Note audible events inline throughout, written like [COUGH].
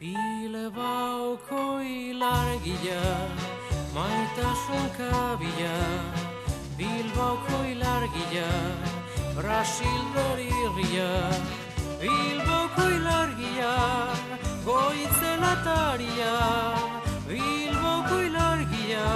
Bile bauko ilargia, maitasun kabila, Bilbauko ilargia, Brasil berirria, Bilbauko ilargia, goitzen ataria, Bilbauko ilargia,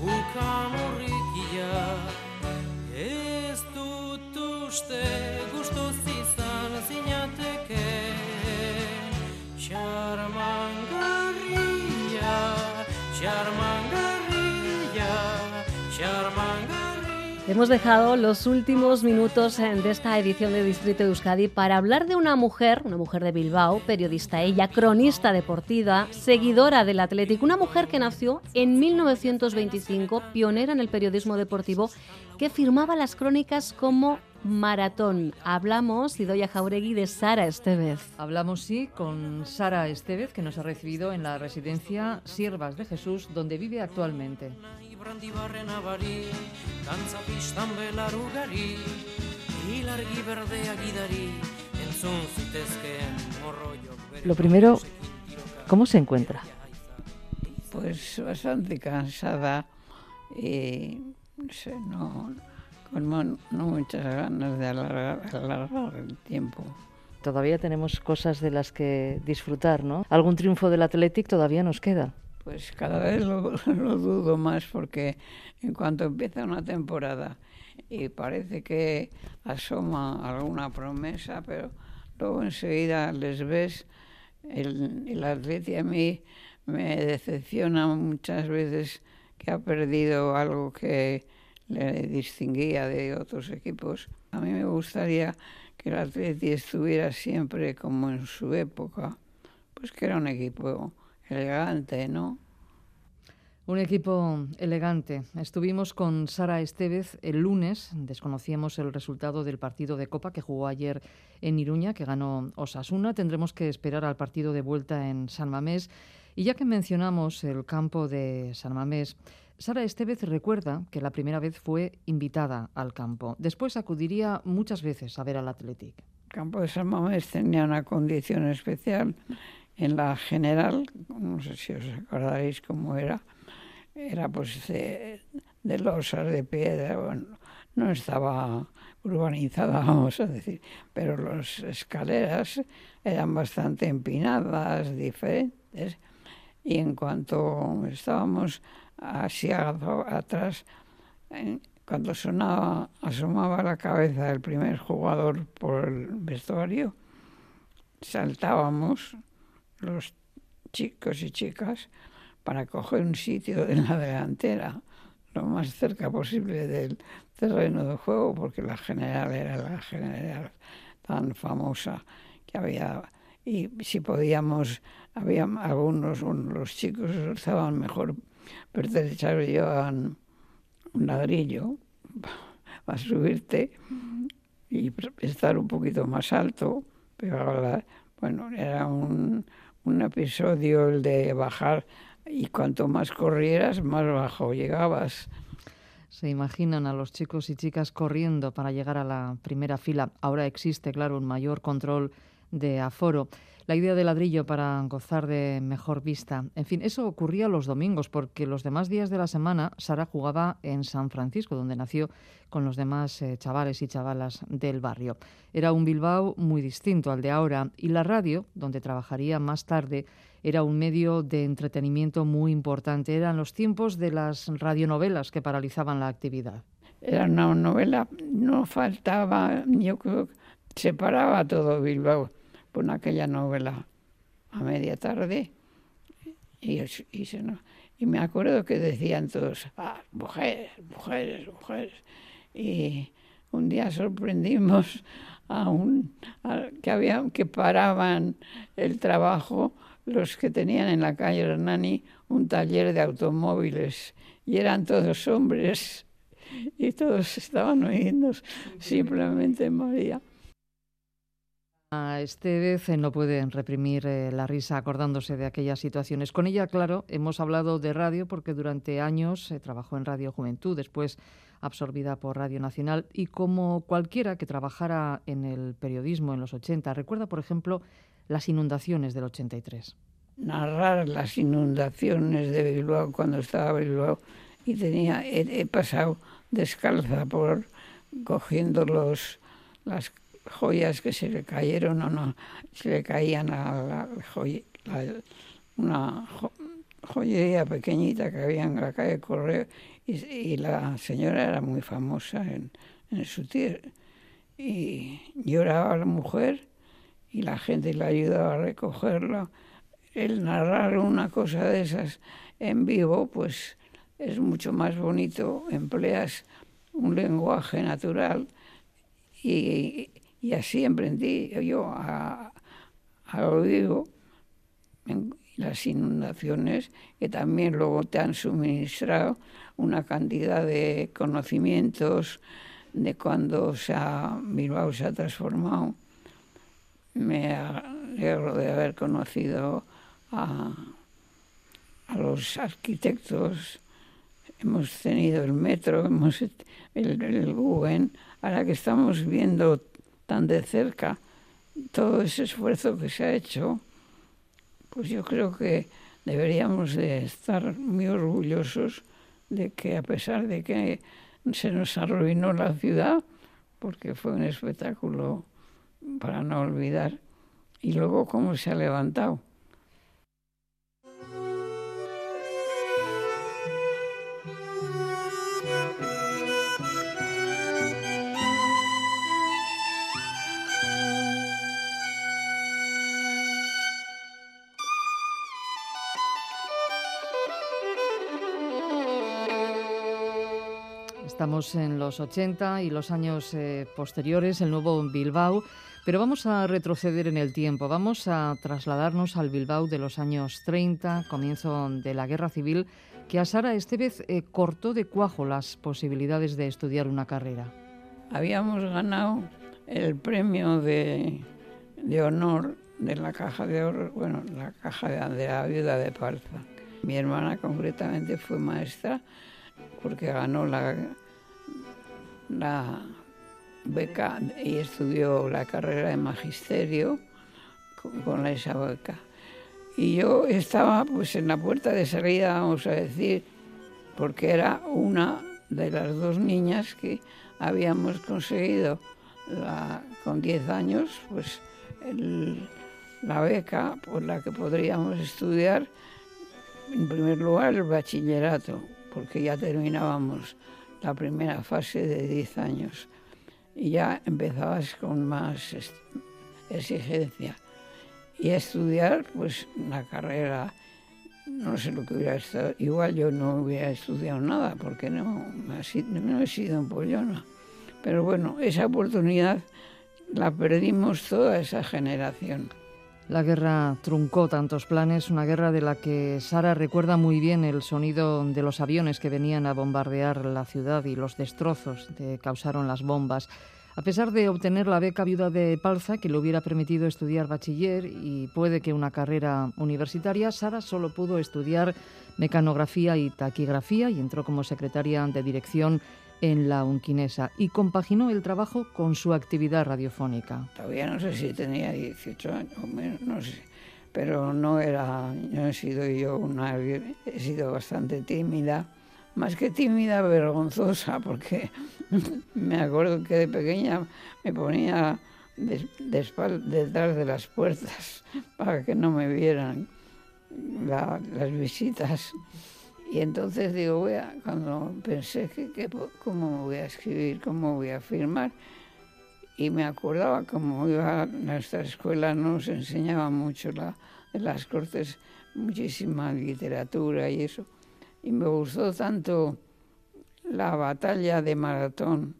ukan urrikia, ez dut uste guztuz izan zinatek, Hemos dejado los últimos minutos de esta edición de Distrito de Euskadi para hablar de una mujer, una mujer de Bilbao, periodista ella, cronista deportiva, seguidora del Atlético, una mujer que nació en 1925, pionera en el periodismo deportivo, que firmaba las crónicas como Maratón. Hablamos, Idoya Jauregui, de Sara Estevez. Hablamos, sí, con Sara Estevez, que nos ha recibido en la residencia Siervas de Jesús, donde vive actualmente. Lo primero, ¿cómo se encuentra? Pues bastante cansada y no sé, no, con mo- no muchas ganas de alargar, alargar el tiempo. Todavía tenemos cosas de las que disfrutar, ¿no? Algún triunfo del Athletic todavía nos queda. Pues cada vez lo, [LAUGHS] lo dudo más porque en cuanto empieza una temporada y parece que asoma alguna promesa, pero luego enseguida les ves, el, el Atleti a mí me decepciona muchas veces que ha perdido algo que le distinguía de otros equipos. A mí me gustaría que el Atleti estuviera siempre como en su época, pues que era un equipo elegante, ¿no? Un equipo elegante. Estuvimos con Sara Estevez el lunes, desconocíamos el resultado del partido de Copa que jugó ayer en Iruña, que ganó Osasuna. Tendremos que esperar al partido de vuelta en San Mamés. Y ya que mencionamos el campo de San Mamés, Sara Estevez recuerda que la primera vez fue invitada al campo. Después acudiría muchas veces a ver al Athletic. El campo de San Mamés tenía una condición especial. En la general, no sé si os acordaréis cómo era, era pues de, de losas, de piedra, bueno, no estaba urbanizada, [LAUGHS] vamos a decir, pero las escaleras eran bastante empinadas, diferentes, y en cuanto estábamos así a- atrás, cuando sonaba, asomaba la cabeza del primer jugador por el vestuario, saltábamos los chicos y chicas para coger un sitio en la delantera, lo más cerca posible del terreno de juego, porque la general era la general tan famosa que había, y si podíamos, había algunos, un- los chicos estaban mejor pertrechados, llevaban un ladrillo [LAUGHS] para subirte y estar un poquito más alto, pero bueno, era un, un episodio el de bajar y cuanto más corrieras, más bajo llegabas. Se imaginan a los chicos y chicas corriendo para llegar a la primera fila. Ahora existe, claro, un mayor control de aforo. La idea del ladrillo para gozar de mejor vista. En fin, eso ocurría los domingos, porque los demás días de la semana Sara jugaba en San Francisco, donde nació con los demás eh, chavales y chavalas del barrio. Era un Bilbao muy distinto al de ahora, y la radio, donde trabajaría más tarde, era un medio de entretenimiento muy importante. Eran los tiempos de las radionovelas que paralizaban la actividad. Era una novela, no faltaba, yo creo que se paraba todo Bilbao por aquella novela a media tarde. Y, y, se no- y me acuerdo que decían todos, ah, mujeres, mujeres, mujeres. Y un día sorprendimos a un a- que había que paraban el trabajo los que tenían en la calle Hernani un taller de automóviles y eran todos hombres y todos estaban oyendo simplemente María. A este vez eh, no puede reprimir eh, la risa acordándose de aquellas situaciones. Con ella, claro, hemos hablado de radio porque durante años eh, trabajó en Radio Juventud, después absorbida por Radio Nacional y como cualquiera que trabajara en el periodismo en los 80, recuerda, por ejemplo, las inundaciones del 83. Narrar las inundaciones de Bilbao cuando estaba Bilbao y tenía, he, pasado descalza por cogiendo los, las joyas que se le cayeron o no, se le caían a la, joya, una joyería pequeñita que había en la calle Correo y, la señora era muy famosa en, en su tierra. Y lloraba la mujer y la gente le ayudaba a recogerlo. El narrar una cosa de esas en vivo, pues es mucho más bonito, empleas un lenguaje natural y, y así emprendí yo a, a lo vivo en las inundaciones que también luego te han suministrado una cantidad de conocimientos de cuando se ha, Bilbao se ha transformado. Me alegro de haber conocido a, a los arquitectos, hemos tenido el metro, hemos el, el Guggen, ahora que estamos viendo tan de cerca todo ese esfuerzo que se ha hecho, pues yo creo que deberíamos de estar muy orgullosos de que a pesar de que se nos arruinó la ciudad, porque fue un espectáculo para no olvidar, y luego cómo se ha levantado. Estamos en los 80 y los años eh, posteriores, el nuevo Bilbao, pero vamos a retroceder en el tiempo, vamos a trasladarnos al Bilbao de los años 30, comienzo de la Guerra Civil, que a Sara Estevez eh, cortó de cuajo las posibilidades de estudiar una carrera. Habíamos ganado el premio de, honor de la caja de oro, bueno, la caja de, de la viuda de Parza. Mi hermana concretamente fue maestra porque ganó la la beca y estudió la carrera de magisterio con, esa beca. Y yo estaba pues en la puerta de salida, vamos a decir, porque era una de las dos niñas que habíamos conseguido con 10 años, pues la beca por la que podríamos estudiar, en primer lugar, el bachillerato, porque ya terminábamos la primera fase de 10 años y ya empezabas con más exigencia. Y estudiar, pues una carrera, no sé lo que hubiera estado, igual yo no hubiera estudiado nada porque no, no he sido un pollona. Pero bueno, esa oportunidad la perdimos toda esa generación. La guerra truncó tantos planes, una guerra de la que Sara recuerda muy bien el sonido de los aviones que venían a bombardear la ciudad y los destrozos que causaron las bombas. A pesar de obtener la beca viuda de Palza, que le hubiera permitido estudiar bachiller y puede que una carrera universitaria, Sara solo pudo estudiar mecanografía y taquigrafía y entró como secretaria de dirección en la Unquinesa y compaginó el trabajo con su actividad radiofónica. Todavía no sé si tenía 18 años o menos, no sé, pero no era, no he sido yo una, he sido bastante tímida, más que tímida, vergonzosa, porque [LAUGHS] me acuerdo que de pequeña me ponía detrás de las puertas [LAUGHS] para que no me vieran las visitas. Y entonces digo, voy cuando pensé que, cómo voy a escribir, cómo voy a firmar, y me acordaba como iba a nuestra escuela, nos enseñaba mucho la, las cortes, muchísima literatura y eso. Y me gustó tanto la batalla de Maratón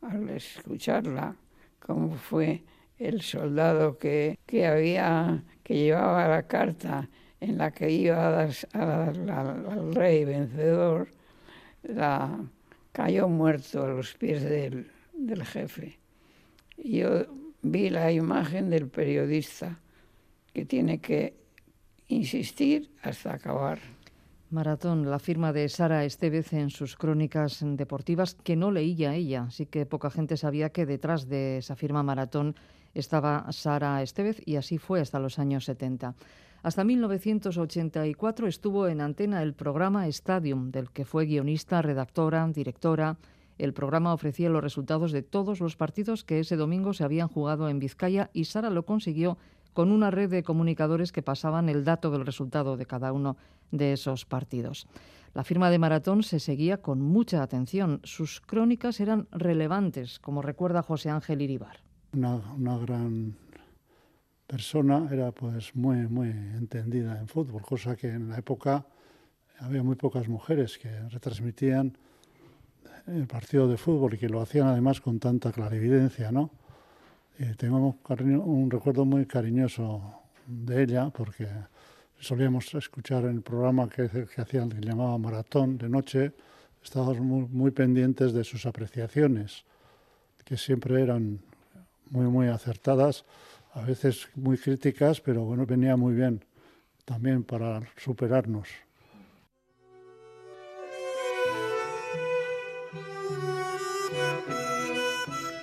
al escucharla, como fue el soldado que, que había, que llevaba la carta en la que iba a dar, al rey vencedor, cayó muerto a los pies del, del jefe. Y yo vi la imagen del periodista que tiene que insistir hasta acabar. Maratón, la firma de Sara Estevez en sus crónicas deportivas, que no leía ella, así que poca gente sabía que detrás de esa firma Maratón estaba Sara Estevez y así fue hasta los años 70. Hasta 1984 estuvo en antena el programa Stadium, del que fue guionista, redactora, directora. El programa ofrecía los resultados de todos los partidos que ese domingo se habían jugado en Vizcaya y Sara lo consiguió con una red de comunicadores que pasaban el dato del resultado de cada uno de esos partidos. La firma de Maratón se seguía con mucha atención. Sus crónicas eran relevantes, como recuerda José Ángel Iribar. Una, una gran persona, era pues muy, muy entendida en fútbol, cosa que en la época había muy pocas mujeres que retransmitían el partido de fútbol y que lo hacían además con tanta clarividencia, ¿no? Eh, tengo un recuerdo muy cariñoso de ella porque solíamos escuchar en el programa que, que hacían, que llamaba Maratón de noche, estábamos muy, muy, pendientes de sus apreciaciones, que siempre eran muy, muy acertadas, a veces muy críticas, pero bueno, venía muy bien también para superarnos.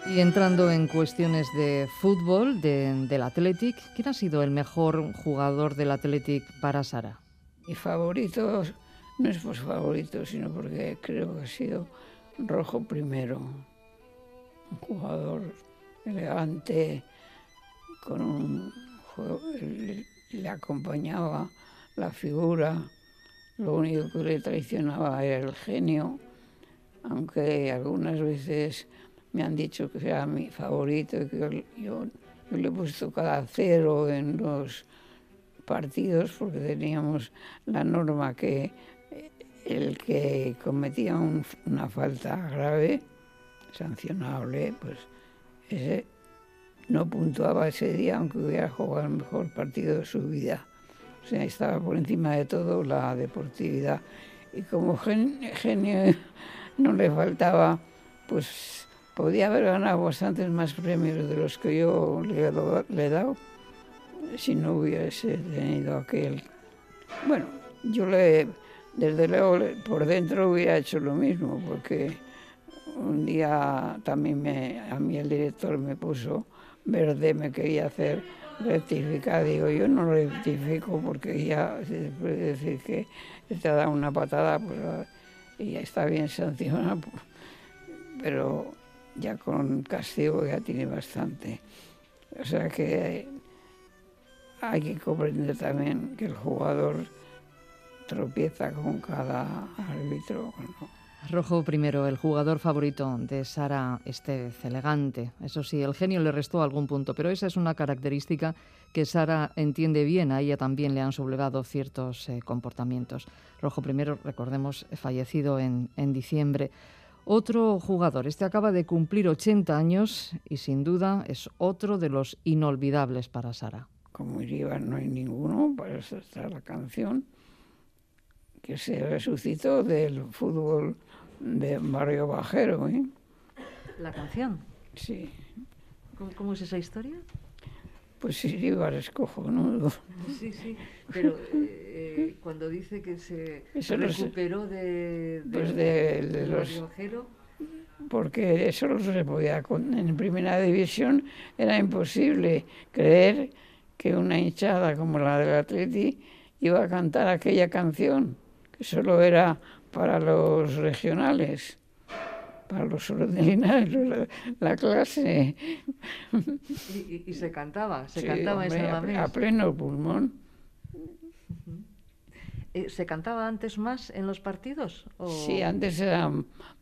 Y entrando en cuestiones de fútbol, de, del Athletic, ¿quién ha sido el mejor jugador del Athletic para Sara? Mi favorito no es por favorito, sino porque creo que ha sido Rojo primero. Un jugador elegante, con un juego, le acompañaba la figura, lo único que le traicionaba era el genio, aunque algunas veces me han dicho que sea mi favorito, que yo, le he puesto cada cero en los partidos porque teníamos la norma que el que cometía una falta grave, sancionable, pues ese no puntuaba ese día aunque hubiera jugado el mejor partido de su vida. O sea, estaba por encima de todo la deportividad. Y como genio no le faltaba, pues podía haber ganado bastantes más premios de los que yo le, he dado si no hubiese tenido aquel. Bueno, yo le, desde luego, por dentro hubiera hecho lo mismo, porque un día también me, a mí el director me puso verde, me quería hacer rectificar. Digo, yo no rectifico porque ya después de decir que te ha dado una patada, pues y ya está bien sancionado. Pero ya con castigo ya tiene bastante. O sea que hay que comprender también que el jugador tropieza con cada árbitro. Rojo primero, el jugador favorito de Sara Estevez, elegante. Eso sí, el genio le restó algún punto, pero esa es una característica que Sara entiende bien. A ella también le han sublevado ciertos eh, comportamientos. Rojo primero, recordemos, fallecido en, en diciembre. Otro jugador, este acaba de cumplir 80 años y sin duda es otro de los inolvidables para Sara. Como iría, no hay ninguno para esta la canción que se resucitó del fútbol de Mario Bajero. ¿eh? ¿La canción? Sí. ¿Cómo, es esa historia? Pues Iríbar es cojonudo. [LAUGHS] Sí, sí, pero eh, cuando dice que se recuperó de, pues de, los... Porque eso no se podía... En primera división era imposible creer que una hinchada como la del Atleti iba a cantar aquella canción, solo era para los regionales para los ordinarios, la, clase. ¿Y, se cantaba? ¿Se cantaba hombre, a, pleno pulmón. Eh, ¿Se cantaba antes más en los partidos? Sí, antes era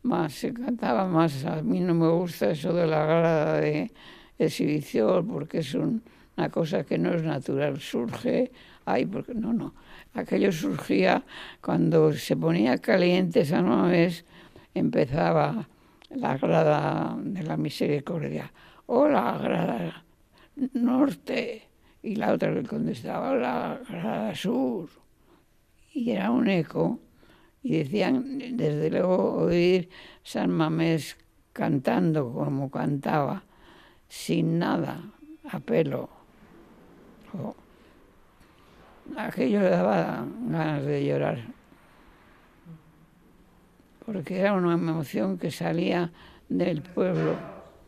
más, se cantaba más. A mí no me gusta eso de la grada de exhibición porque es una cosa que no es natural. Surge ahí, porque no, no. Aquello surgía cuando se ponía caliente nueva vez, empezaba la grada de la misericordia, o la grada norte, y la otra le contestaba, la grada sur. Y era un eco, y decían, desde luego, oír San Mamés cantando como cantaba, sin nada, a pelo. Aquello le daba ganas de llorar porque era una emoción que salía del pueblo.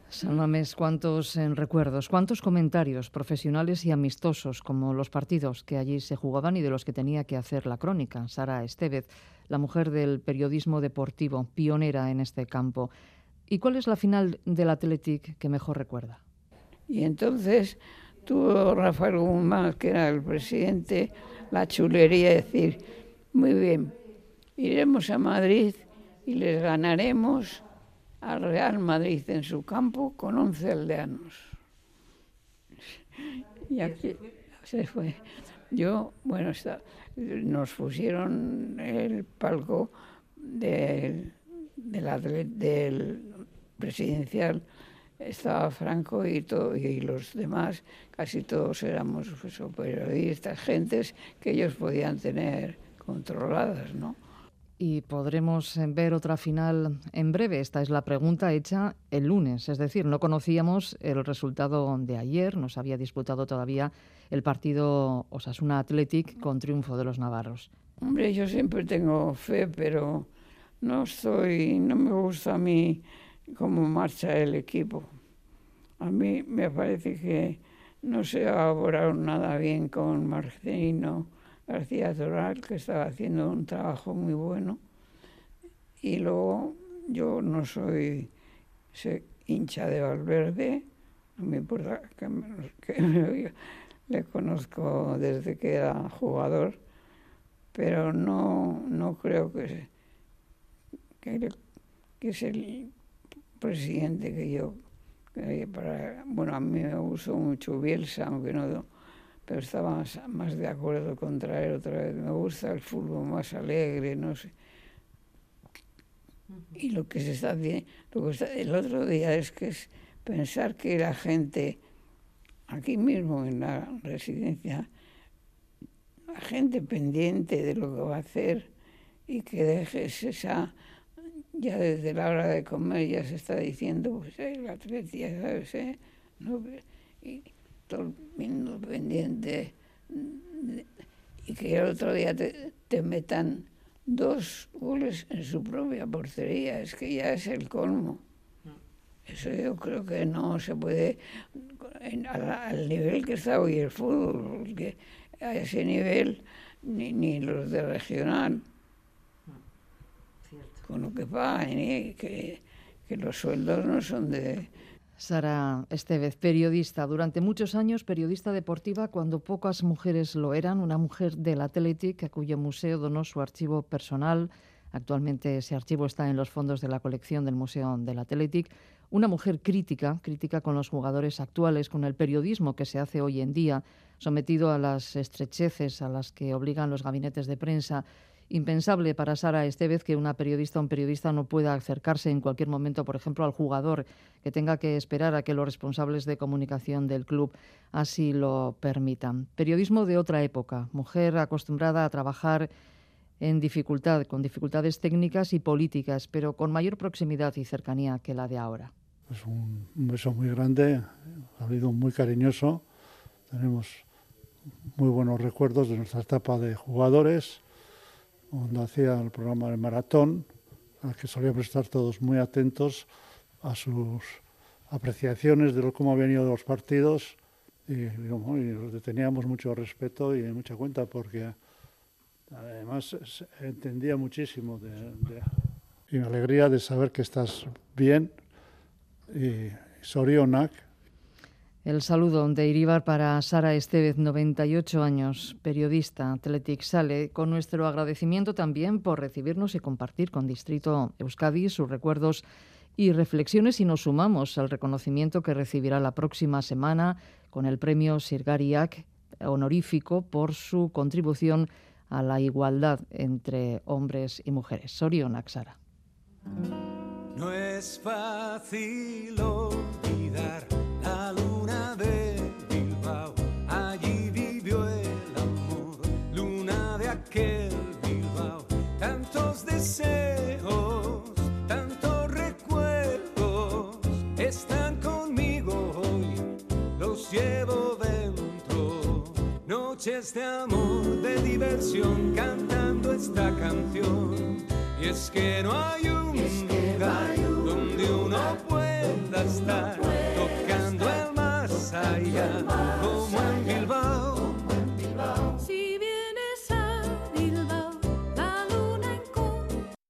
Salmames, cuántos eh, recuerdos, cuántos comentarios profesionales y amistosos, como los partidos que allí se jugaban y de los que tenía que hacer la crónica. Sara Estevez, la mujer del periodismo deportivo, pionera en este campo. ¿Y cuál es la final del Athletic que mejor recuerda? Y entonces tuvo Rafael Guzmán, que era el presidente, la chulería de decir, muy bien, iremos a Madrid y les ganaremos al Real Madrid en su campo con 11 aldeanos. Y aquí se fue. Yo, bueno, está, nos pusieron el palco del, del, del presidencial estaba Franco y, todo, y los demás, casi todos éramos pues, periodistas, gentes que ellos podían tener controladas, ¿no? y podremos eh, ver otra final en breve. Esta es la pregunta hecha el lunes, es decir, no conocíamos el resultado de ayer, no se había disputado todavía el partido Osasuna Athletic con triunfo de los navarros. Hombre, yo siempre tengo fe, pero no estoy, no me gusta a mí cómo marcha el equipo. A mí me parece que no se ha elaborado nada bien con Marcelino García Toral, que estaba haciendo un trabajo muy bueno. Y luego yo no soy hincha de Valverde, no me importa que, me, le conozco desde que era jugador, pero no, no creo que, que, que es el presidente que yo para, bueno, a mí me gustó mucho Bielsa, aunque no pero estaba más, de acuerdo con traer otra vez. Me gusta el fútbol más alegre, no sé. Y lo que se está haciendo, el otro día es que es pensar que la gente, aquí mismo en la residencia, la gente pendiente de lo que va a hacer y que dejes esa, ya desde la hora de comer ya se está diciendo, pues eh, la ya ¿sabes? Eh? No, y, todo pendiente y que el otro día te, te, metan dos goles en su propia portería, es que ya es el colmo. Eso yo creo que no se puede, al, nivel que está hoy el fútbol, porque a ese nivel ni, ni los de regional, con lo que pagan, que, que los sueldos no son de Sara Estevez, periodista, durante muchos años periodista deportiva cuando pocas mujeres lo eran, una mujer del Athletic a cuyo museo donó su archivo personal. Actualmente ese archivo está en los fondos de la colección del Museo del Athletic. Una mujer crítica, crítica con los jugadores actuales, con el periodismo que se hace hoy en día, sometido a las estrecheces a las que obligan los gabinetes de prensa impensable para Sara Estevez que una periodista o un periodista no pueda acercarse en cualquier momento, por ejemplo, al jugador, que tenga que esperar a que los responsables de comunicación del club así lo permitan. Periodismo de otra época, mujer acostumbrada a trabajar en dificultad, con dificultades técnicas y políticas, pero con mayor proximidad y cercanía que la de ahora. Es un, beso muy grande, ha habido muy cariñoso. Tenemos muy buenos recuerdos de nuestra etapa de jugadores cuando hacía el programa de maratón, al que solíamos estar todos muy atentos a sus apreciaciones de lo, cómo habían ido los partidos. Y, y teníamos mucho respeto y mucha cuenta porque además entendía muchísimo de, y me alegría de saber que estás bien y Sorionak el saludo de Iribar para Sara Estevez, 98 años, periodista, Athletic Sale, con nuestro agradecimiento también por recibirnos y compartir con Distrito Euskadi sus recuerdos y reflexiones y nos sumamos al reconocimiento que recibirá la próxima semana con el premio Sirgariak honorífico por su contribución a la igualdad entre hombres y mujeres. Sorion Sara. No es fácil Noches de amor, de diversión, cantando esta canción. Y es que